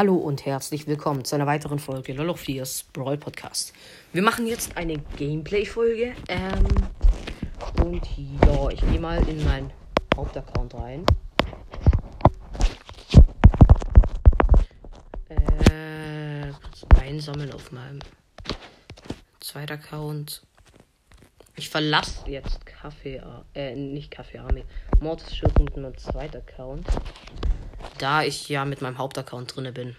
Hallo und herzlich willkommen zu einer weiteren Folge LOL of Fears Brawl Podcast. Wir machen jetzt eine Gameplay-Folge. Ähm, und ja, ich gehe mal in meinen Hauptaccount rein. Äh, einsammeln auf meinem zweiten Account. Ich verlasse jetzt Kaffee, äh, nicht Kaffee Army, Mortis Schild mit meinem zweiten Account. Da ich ja mit meinem Hauptaccount drinne bin.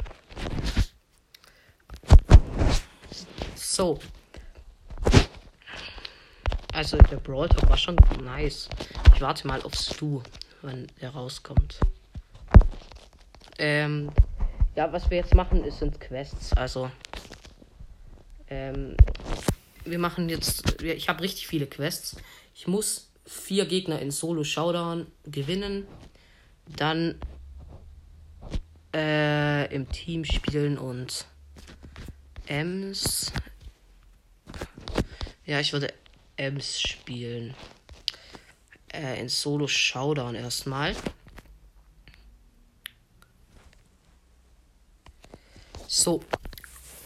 So. Also der Brawl Talk war schon nice. Ich warte mal auf Stu, wenn er rauskommt. Ähm, ja, was wir jetzt machen, ist, sind Quests. Also, ähm, wir machen jetzt, ich habe richtig viele Quests. Ich muss vier Gegner in Solo Showdown gewinnen, dann äh, im Team spielen und Ems. Ja, ich würde Ems spielen. Äh, in Solo Showdown erstmal. So,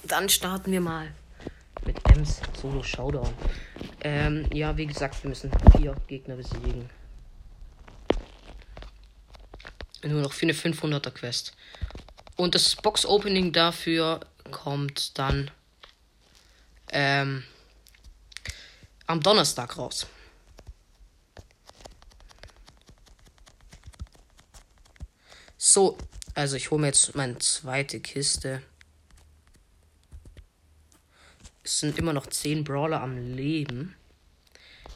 dann starten wir mal mit Ems Solo Showdown. Ähm, ja, wie gesagt, wir müssen vier Gegner besiegen. Nur noch für eine 500er Quest. Und das Box Opening dafür kommt dann ähm, am Donnerstag raus. So, also ich hole mir jetzt meine zweite Kiste. Es sind immer noch 10 Brawler am Leben.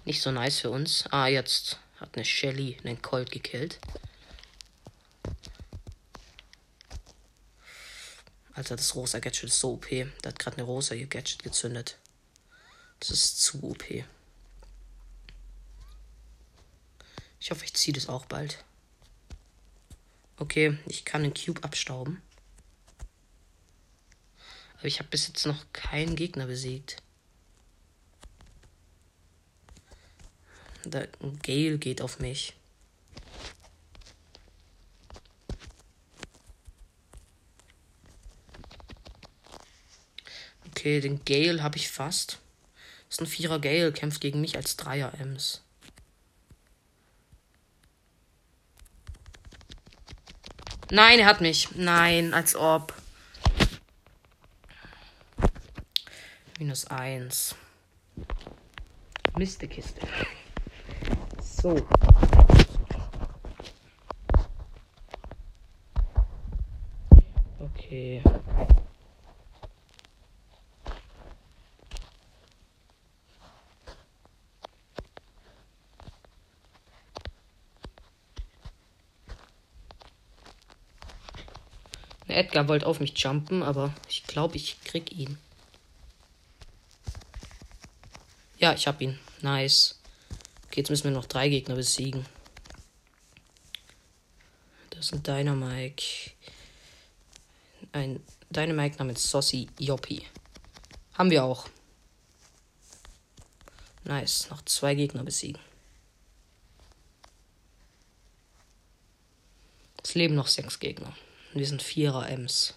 Nicht so nice für uns. Ah, jetzt hat eine Shelly einen Colt gekillt. Alter, das rosa Gadget ist so OP. Da hat gerade eine rosa Gadget gezündet. Das ist zu OP. Ich hoffe, ich ziehe das auch bald. Okay, ich kann den Cube abstauben. Aber ich habe bis jetzt noch keinen Gegner besiegt. Der Gale geht auf mich. Okay, den Gale habe ich fast. Das ist ein Vierer Gale, kämpft gegen mich als Dreier Ems. Nein, er hat mich. Nein, als ob. Minus eins. Mistekiste. So. Okay. Edgar wollte auf mich jumpen, aber ich glaube, ich krieg ihn. Ja, ich hab ihn. Nice. Okay, jetzt müssen wir noch drei Gegner besiegen. Das ist ein Dynamike. Ein Dynamike namens Saucy Yoppie. Haben wir auch. Nice. Noch zwei Gegner besiegen. Es leben noch sechs Gegner. Wir sind Vierer Ms.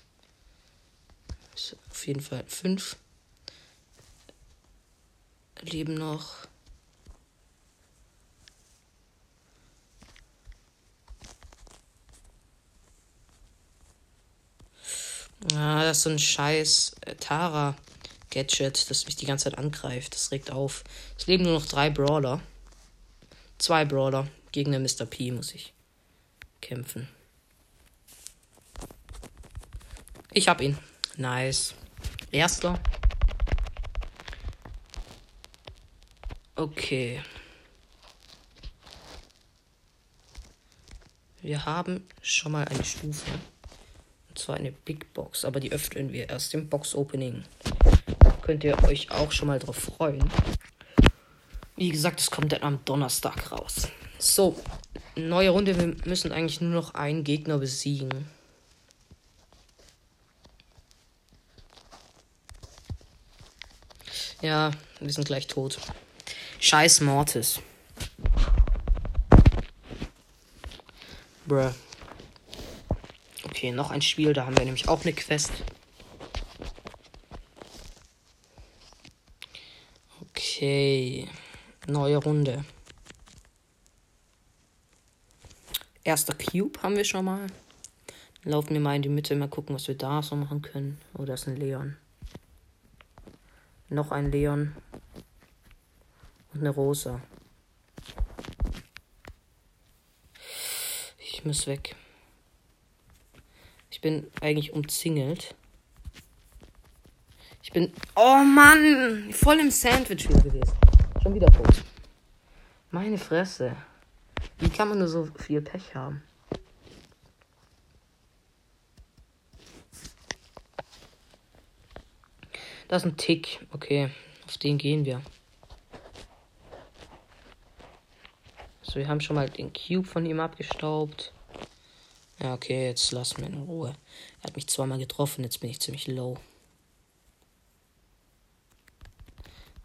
auf jeden Fall fünf. Leben noch. Ah, das ist so ein scheiß äh, Tara-Gadget, das mich die ganze Zeit angreift. Das regt auf. Es leben nur noch drei Brawler. Zwei Brawler. Gegen den Mr. P muss ich kämpfen. Ich hab ihn. Nice. Erster. Okay. Wir haben schon mal eine Stufe. Und zwar eine Big Box. Aber die öffnen wir erst im Box Opening. Könnt ihr euch auch schon mal drauf freuen. Wie gesagt, es kommt dann am Donnerstag raus. So, neue Runde. Wir müssen eigentlich nur noch einen Gegner besiegen. Ja, wir sind gleich tot. Scheiß Mortis. Bruh. Okay, noch ein Spiel, da haben wir nämlich auch eine Quest. Okay, neue Runde. Erster Cube haben wir schon mal. Laufen wir mal in die Mitte, mal gucken, was wir da so machen können. Oh, da ist ein Leon. Noch ein Leon. Und eine Rosa. Ich muss weg. Ich bin eigentlich umzingelt. Ich bin. Oh Mann! Voll im Sandwich wieder gewesen. Schon wieder tot. Meine Fresse. Wie kann man nur so viel Pech haben? Das ist ein Tick. Okay, auf den gehen wir. So, wir haben schon mal den Cube von ihm abgestaubt. Ja, okay, jetzt lassen wir ihn in Ruhe. Er hat mich zweimal getroffen, jetzt bin ich ziemlich low.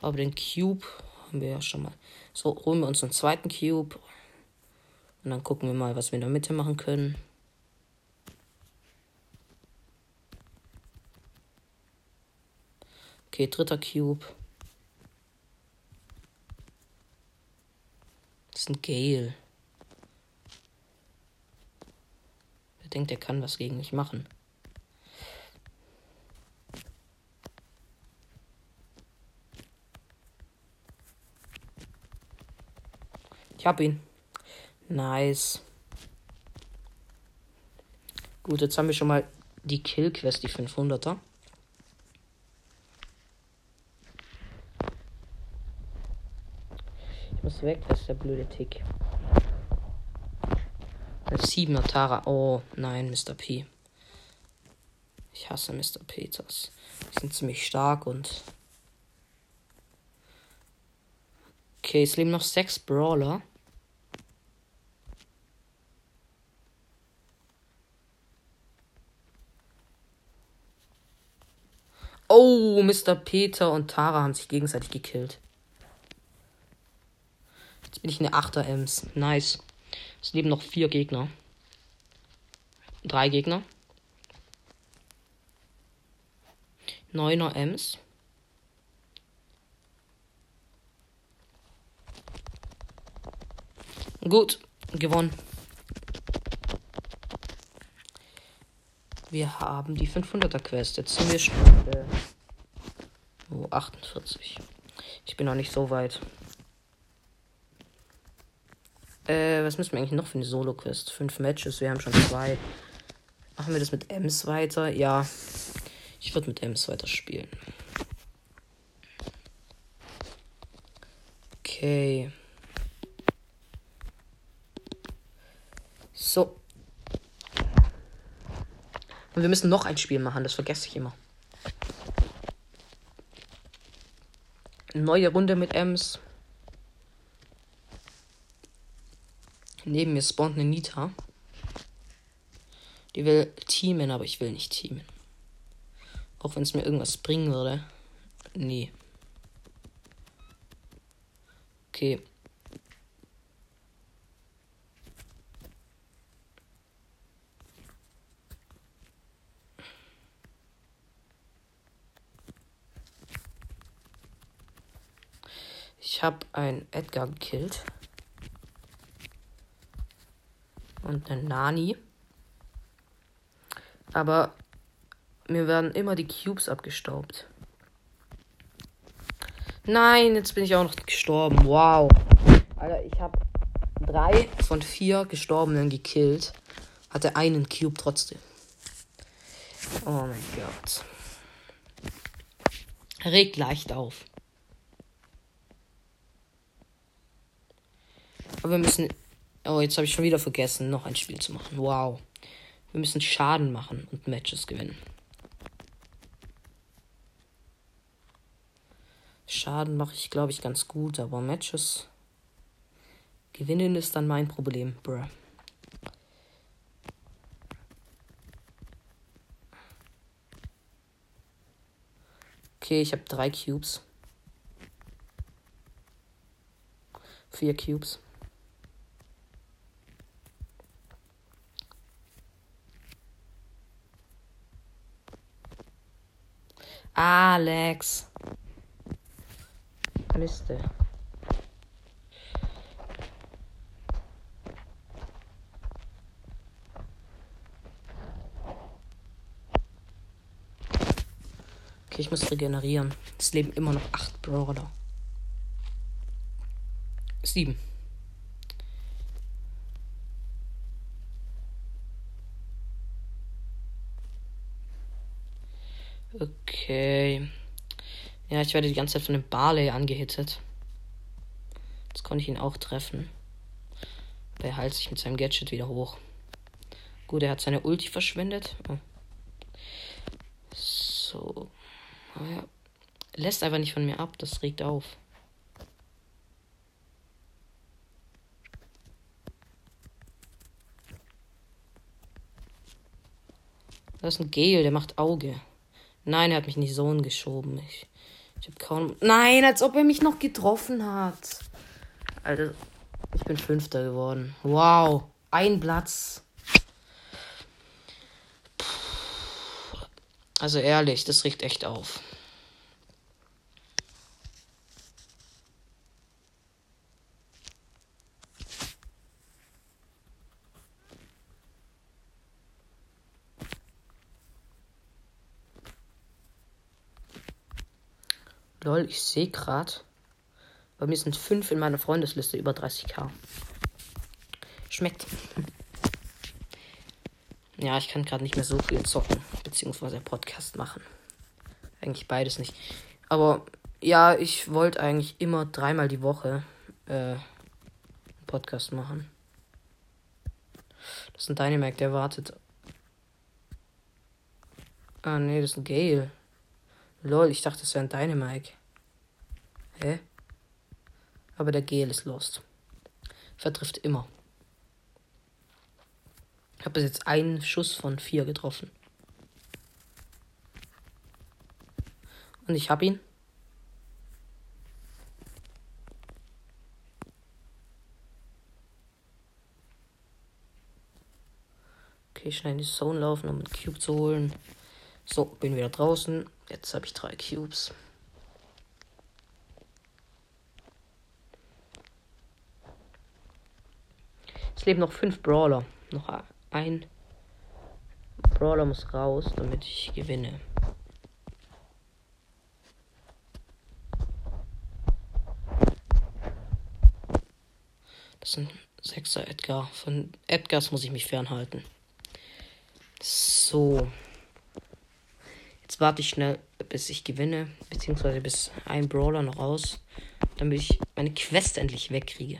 Aber den Cube haben wir ja schon mal. So, holen wir uns einen zweiten Cube. Und dann gucken wir mal, was wir in der Mitte machen können. Okay, dritter Cube. Das ist ein Gale. Er denkt, er kann was gegen mich machen. Ich hab ihn. Nice. Gut, jetzt haben wir schon mal die Kill-Quest, die 500er. Muss weg, das ist der blöde Tick. Als 7er Tara. Oh, nein, Mr. P. Ich hasse Mr. Peters. Die sind ziemlich stark und. Okay, es leben noch sechs Brawler. Oh, Mr. Peter und Tara haben sich gegenseitig gekillt. Jetzt bin ich eine 8er Ems. Nice. Es leben noch vier Gegner. Drei Gegner. Neuner Ems. Gut, gewonnen. Wir haben die 500er Quest. Jetzt sind wir schon äh, oh, 48. Ich bin noch nicht so weit. Äh, was müssen wir eigentlich noch für eine Solo-Quest? Fünf Matches, wir haben schon zwei. Machen wir das mit Ems weiter? Ja. Ich würde mit Ems weiter spielen. Okay. So. Und wir müssen noch ein Spiel machen, das vergesse ich immer. Neue Runde mit Ems. Neben mir spawnt eine Nita. Die will teamen, aber ich will nicht teamen. Auch wenn es mir irgendwas bringen würde. Nee. Okay. Ich habe einen Edgar gekillt. Und einen Nani. Aber mir werden immer die Cubes abgestaubt. Nein, jetzt bin ich auch noch gestorben. Wow. Alter, ich habe drei von vier Gestorbenen gekillt. Hatte einen Cube trotzdem. Oh mein Gott. Regt leicht auf. Aber wir müssen. Oh, jetzt habe ich schon wieder vergessen, noch ein Spiel zu machen. Wow. Wir müssen Schaden machen und Matches gewinnen. Schaden mache ich, glaube ich, ganz gut, aber Matches gewinnen ist dann mein Problem, bruh. Okay, ich habe drei Cubes. Vier Cubes. Alex. Miste. Okay, ich muss regenerieren. Es leben immer noch acht Brawler. Sieben. Okay. Ja, ich werde die ganze Zeit von dem Barley angehittet. Jetzt konnte ich ihn auch treffen. Der heilt sich mit seinem Gadget wieder hoch. Gut, er hat seine Ulti verschwendet. Oh. So. Oh ja. Lässt einfach nicht von mir ab, das regt auf. Da ist ein Gale, der macht Auge. Nein, er hat mich in die Zone geschoben. Ich, ich hab kaum. Nein, als ob er mich noch getroffen hat. Alter, ich bin Fünfter geworden. Wow, ein Platz. Also ehrlich, das riecht echt auf. Ich sehe gerade. Bei mir sind fünf in meiner Freundesliste über 30k. Schmeckt. Ja, ich kann gerade nicht mehr so viel zocken, beziehungsweise Podcast machen. Eigentlich beides nicht. Aber ja, ich wollte eigentlich immer dreimal die Woche äh, Podcast machen. Das ist ein Dynamac, der wartet. Ah, nee, das ist ein Gale. Lol, ich dachte, das wäre ein Dynamike. Hä? Aber der Gel ist lost. Vertrifft immer. Ich habe bis jetzt einen Schuss von vier getroffen. Und ich habe ihn. Okay, schnell in die Zone laufen, um einen Cube zu holen. So, bin wieder draußen. Jetzt habe ich drei Cubes. Leben noch fünf Brawler. Noch ein Brawler muss raus, damit ich gewinne. Das sind Sechser Edgar. Von Edgars muss ich mich fernhalten. So. Jetzt warte ich schnell, bis ich gewinne, beziehungsweise bis ein Brawler noch raus, damit ich meine Quest endlich wegkriege.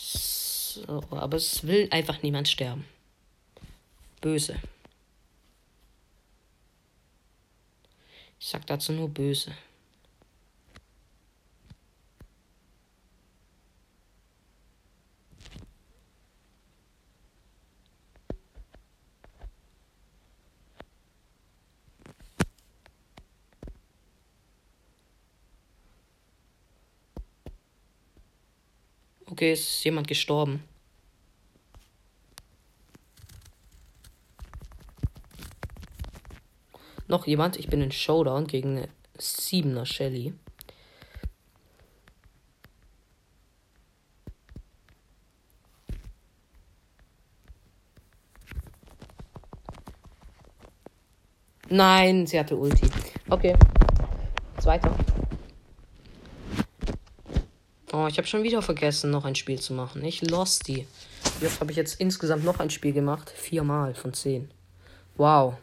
So, aber es will einfach niemand sterben. Böse. Ich sag dazu nur böse. Okay, ist jemand gestorben. Noch jemand? Ich bin in Showdown gegen eine 7er Shelly. Nein, sie hatte Ulti. Okay. Zweiter. Oh, ich habe schon wieder vergessen, noch ein Spiel zu machen. Ich lost die. Jetzt habe ich jetzt insgesamt noch ein Spiel gemacht. Viermal von zehn. Wow.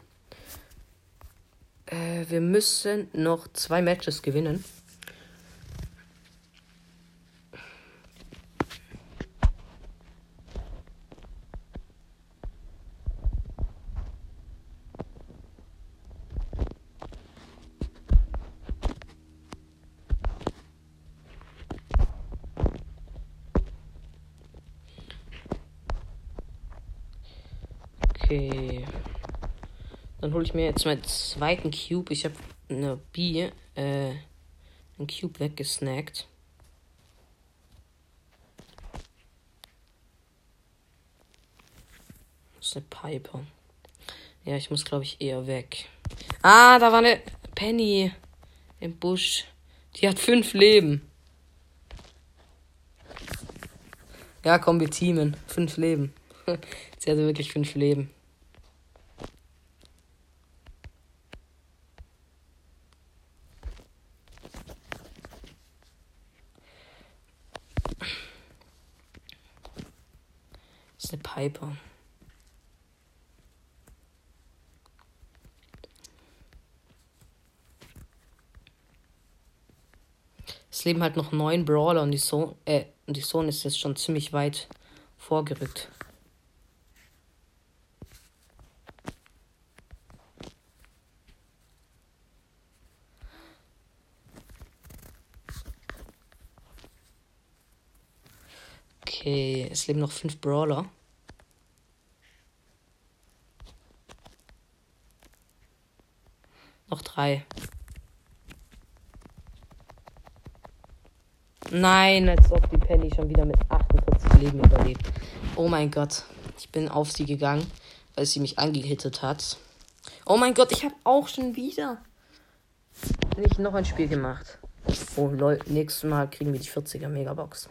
Wir müssen noch zwei Matches gewinnen. Okay. Dann hole ich mir jetzt meinen zweiten Cube. Ich habe eine B, äh, einen Cube weggesnackt. Das ist eine Piper. Ja, ich muss, glaube ich, eher weg. Ah, da war eine Penny im Busch. Die hat fünf Leben. Ja, komm, wir teamen. Fünf Leben. Sie hatte wirklich fünf Leben. Das ist eine Piper. Es leben halt noch neun Brawler und die Zone, äh, die Zone ist jetzt schon ziemlich weit vorgerückt. Okay, es leben noch fünf Brawler. Noch drei. Nein, als ob die Penny schon wieder mit 48 Leben überlebt. Oh mein Gott. Ich bin auf sie gegangen, weil sie mich angehittet hat. Oh mein Gott, ich habe auch schon wieder nicht noch ein Spiel gemacht. Oh lol, nächstes Mal kriegen wir die 40er Megabox.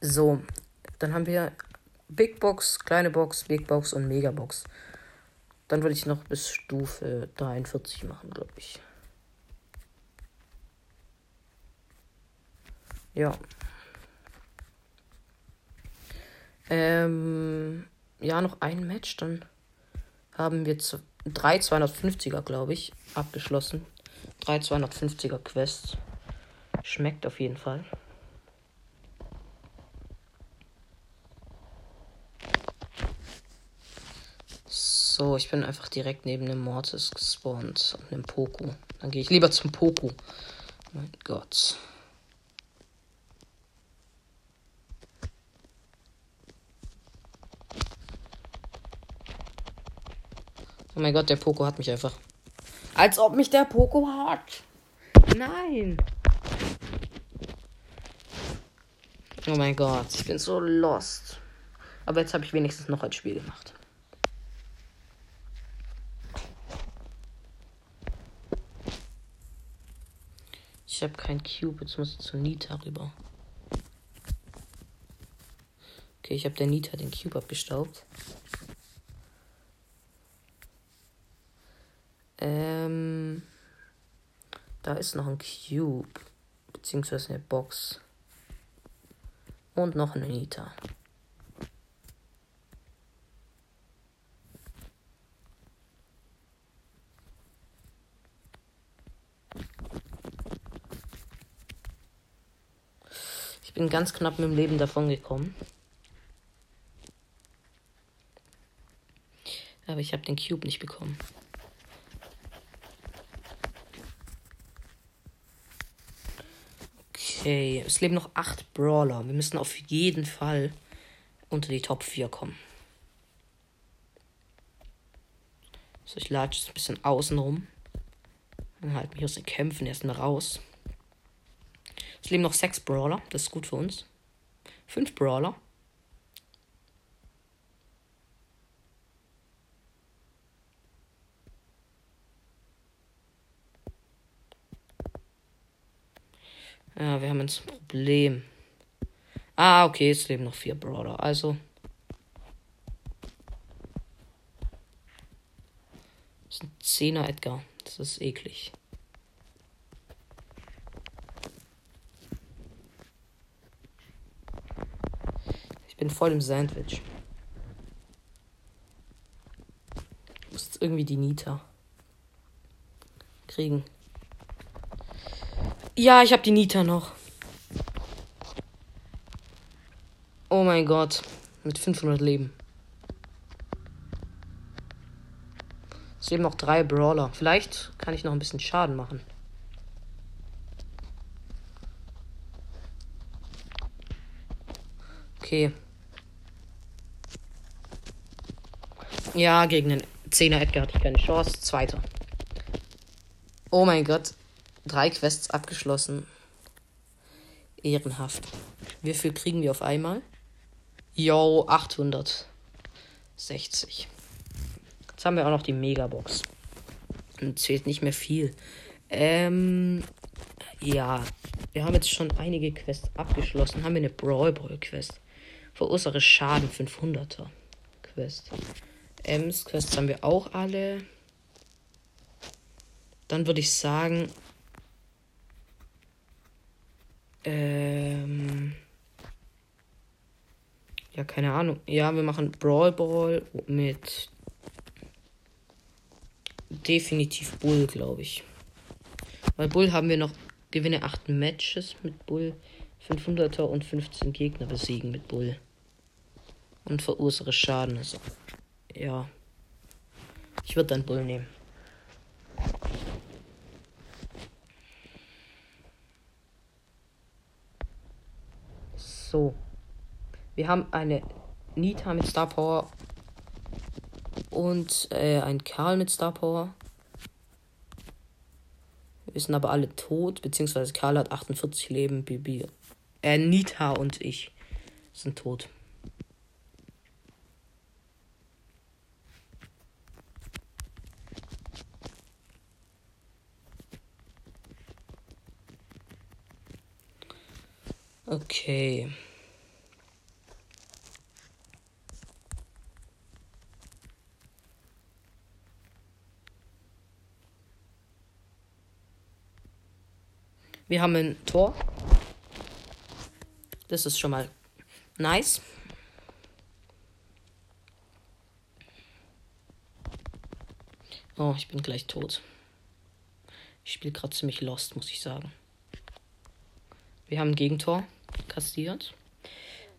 So, dann haben wir Big Box, kleine Box, Big Box und Megabox. Dann würde ich noch bis Stufe 43 machen, glaube ich. Ja. Ähm, ja, noch ein Match, dann haben wir drei 250er, glaube ich, abgeschlossen. Drei 250er Quests. Schmeckt auf jeden Fall. So, ich bin einfach direkt neben dem Mortis gespawnt und einem Poco. Dann gehe ich lieber zum Poco. Mein Gott. Oh mein Gott, der Poco hat mich einfach. Als ob mich der Poco hat. Nein. Oh mein Gott, ich bin so lost. Aber jetzt habe ich wenigstens noch ein Spiel gemacht. Ich habe kein Cube, jetzt muss ich zu Nita rüber. Okay, ich habe der Nita den Cube abgestaubt. Ähm, da ist noch ein Cube, beziehungsweise eine Box. Und noch eine Nita. Bin ganz knapp mit dem Leben davon gekommen. Aber ich habe den Cube nicht bekommen. Okay, es leben noch acht Brawler. Wir müssen auf jeden Fall unter die Top 4 kommen. So, ich latsche jetzt ein bisschen außen rum. Dann halt mich aus den Kämpfen erstmal raus. Leben noch sechs Brawler. Das ist gut für uns. Fünf Brawler. Ja, wir haben jetzt ein Problem. Ah, okay, es leben noch vier Brawler. Also. Das ist ein Zehner Edgar. Das ist eklig. Bin voll im Sandwich. Ich muss jetzt irgendwie die Nita kriegen. Ja, ich habe die Nita noch. Oh mein Gott. Mit 500 Leben. Es leben noch drei Brawler. Vielleicht kann ich noch ein bisschen Schaden machen. Okay. Ja, gegen den 10er Edgar hatte ich keine Chance. Zweiter. Oh mein Gott. Drei Quests abgeschlossen. Ehrenhaft. Wie viel kriegen wir auf einmal? Yo, 860. Jetzt haben wir auch noch die Megabox. Und zählt nicht mehr viel. Ähm, ja, wir haben jetzt schon einige Quests abgeschlossen. Haben wir eine Brawl Ball Quest. Verursache Schaden 500er Quest. Ems Quests haben wir auch alle. Dann würde ich sagen. Ähm. Ja, keine Ahnung. Ja, wir machen Brawl Ball mit definitiv Bull, glaube ich. Bei Bull haben wir noch gewinne 8 Matches mit Bull, 500er und 15 Gegner besiegen mit Bull. Und verursache Schaden. Also, ja. Ich würde dann Bull nehmen. So. Wir haben eine Nita mit Star Power und äh, ein Karl mit Star Power. Wir sind aber alle tot, beziehungsweise Karl hat 48 Leben, Bibi. Äh, Nita und ich sind tot. Okay. Wir haben ein Tor. Das ist schon mal nice. Oh, ich bin gleich tot. Ich spiele gerade ziemlich lost, muss ich sagen. Wir haben ein Gegentor kassiert.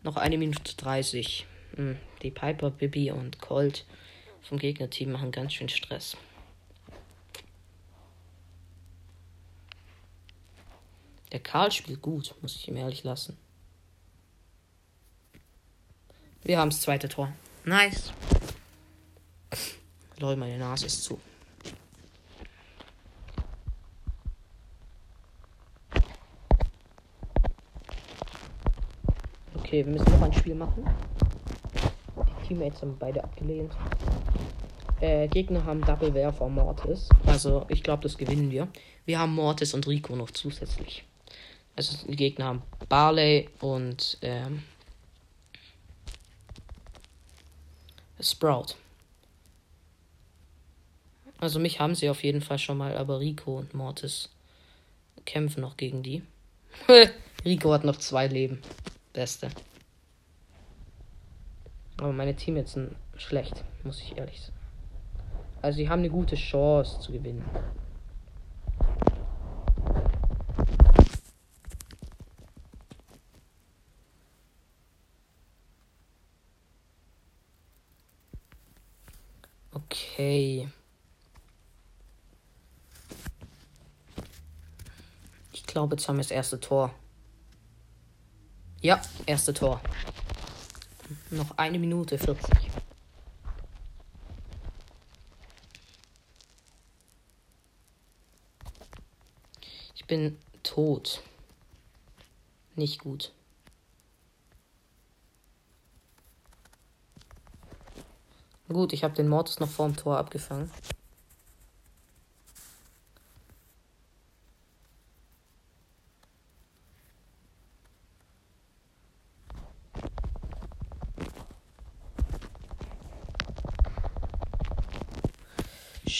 Noch eine Minute 30. Hm, die Piper, Bibi und Colt vom Gegnerteam machen ganz schön Stress. Der Karl spielt gut, muss ich ihm ehrlich lassen. Wir haben das zweite Tor. Nice. Lol, meine Nase ist zu. Okay, wir müssen noch ein Spiel machen. Die Teammates haben beide abgelehnt. Äh, Gegner haben Double Werfer Mortis. Also, ich glaube, das gewinnen wir. Wir haben Mortis und Rico noch zusätzlich. Also die Gegner haben Barley und ähm, Sprout. Also mich haben sie auf jeden Fall schon mal, aber Rico und Mortis kämpfen noch gegen die. Rico hat noch zwei Leben. Beste. Aber meine Teammates sind schlecht, muss ich ehrlich sagen. Also sie haben eine gute Chance zu gewinnen. Okay. Ich glaube, jetzt haben wir das erste Tor. Ja, erste Tor. Noch eine Minute 40. Ich bin tot. Nicht gut. Gut, ich habe den Mortis noch vorm Tor abgefangen.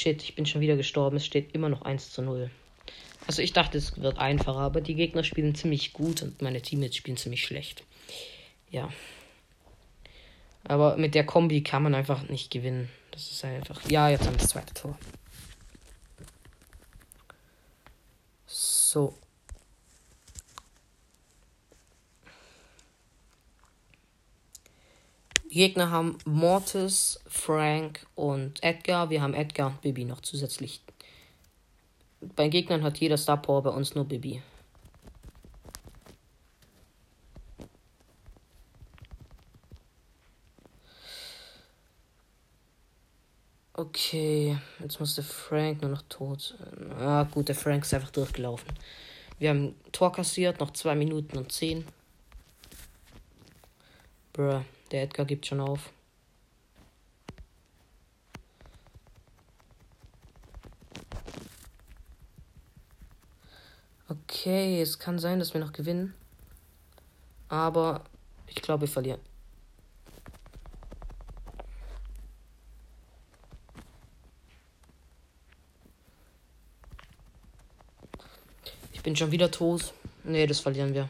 Shit, ich bin schon wieder gestorben. Es steht immer noch 1 zu 0. Also ich dachte, es wird einfacher, aber die Gegner spielen ziemlich gut und meine Teammates spielen ziemlich schlecht. Ja. Aber mit der Kombi kann man einfach nicht gewinnen. Das ist einfach. Ja, jetzt haben wir das zweite Tor. So. Gegner haben Mortis, Frank und Edgar. Wir haben Edgar und Bibi noch zusätzlich. Bei Gegnern hat jeder Star Power, bei uns nur Bibi. Okay, jetzt muss der Frank nur noch tot. Ah, gut, der Frank ist einfach durchgelaufen. Wir haben Tor kassiert, noch 2 Minuten und 10. Bruh, Der Edgar gibt schon auf. Okay, es kann sein, dass wir noch gewinnen. Aber ich glaube, wir verlieren. Ich bin schon wieder tot. Nee, das verlieren wir.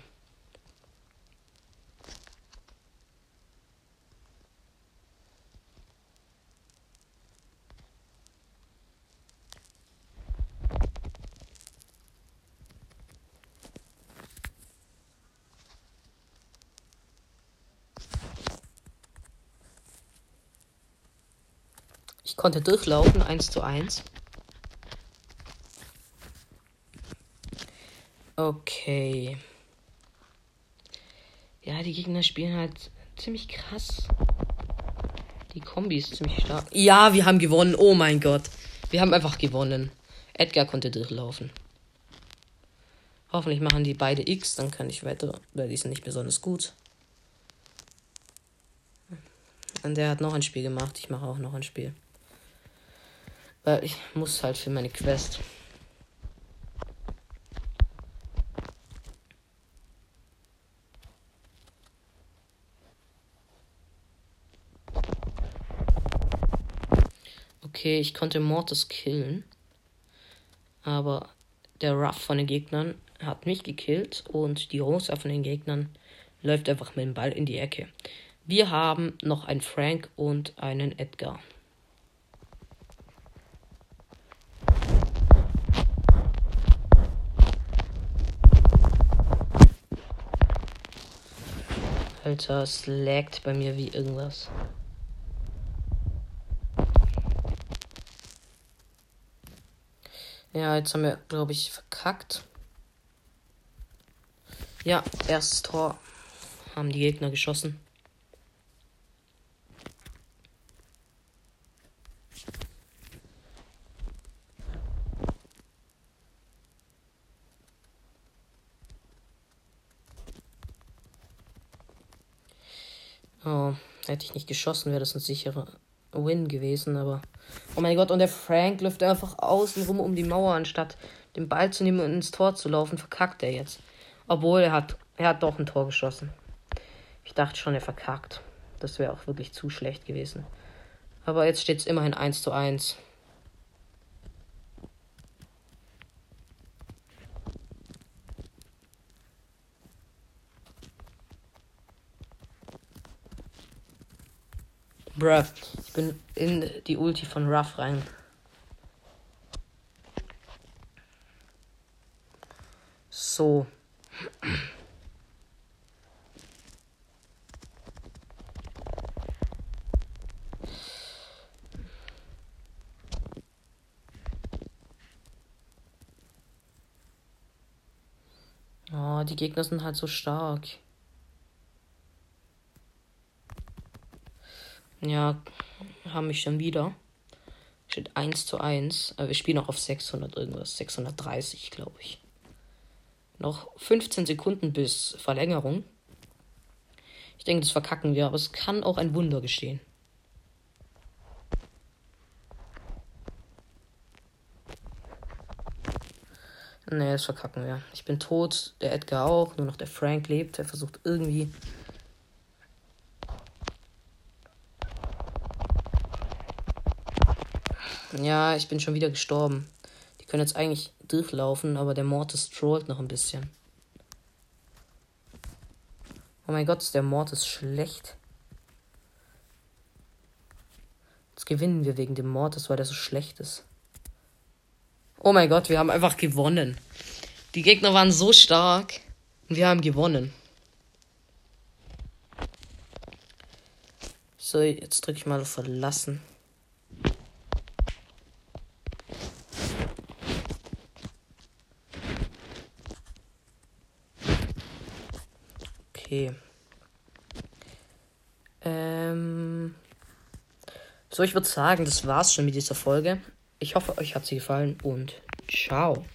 Ich konnte durchlaufen, 1 zu 1. Okay. Ja, die Gegner spielen halt ziemlich krass. Die Kombi ist ziemlich stark. Ja, wir haben gewonnen. Oh mein Gott. Wir haben einfach gewonnen. Edgar konnte durchlaufen. Hoffentlich machen die beide X, dann kann ich weiter, weil die sind nicht besonders gut. Und der hat noch ein Spiel gemacht. Ich mache auch noch ein Spiel. Weil ich muss halt für meine Quest. Okay, ich konnte Mortis killen. Aber der Ruff von den Gegnern hat mich gekillt und die Rosa von den Gegnern läuft einfach mit dem Ball in die Ecke. Wir haben noch einen Frank und einen Edgar. Alter, es laggt bei mir wie irgendwas. Ja, jetzt haben wir, glaube ich, verkackt. Ja, erstes Tor haben die Gegner geschossen. Oh, hätte ich nicht geschossen, wäre das ein sicherer Win gewesen, aber. Oh mein Gott, und der Frank läuft einfach außen rum um die Mauer, anstatt den Ball zu nehmen und ins Tor zu laufen, verkackt er jetzt. Obwohl er hat, er hat doch ein Tor geschossen. Ich dachte schon, er verkackt. Das wäre auch wirklich zu schlecht gewesen. Aber jetzt steht es immerhin 1 zu 1. Bruh, ich bin in die Ulti von Ruff rein. So. Oh, die Gegner sind halt so stark. Ja, haben mich schon wieder. Steht 1 zu 1. Aber wir spielen auch auf 600 irgendwas. 630, glaube ich. Noch 15 Sekunden bis Verlängerung. Ich denke, das verkacken wir, aber es kann auch ein Wunder geschehen. Nee, das verkacken wir. Ich bin tot, der Edgar auch, nur noch der Frank lebt. Er versucht irgendwie Ja, ich bin schon wieder gestorben. Die können jetzt eigentlich durchlaufen, aber der Mortis trollt noch ein bisschen. Oh mein Gott, ist der Mortis schlecht. Jetzt gewinnen wir wegen dem Mortis, weil der so schlecht ist. Oh mein Gott, wir haben einfach gewonnen. Die Gegner waren so stark und wir haben gewonnen. So, jetzt drücke ich mal auf Verlassen. Okay. Ähm. So, ich würde sagen, das war's schon mit dieser Folge. Ich hoffe, euch hat sie gefallen und ciao.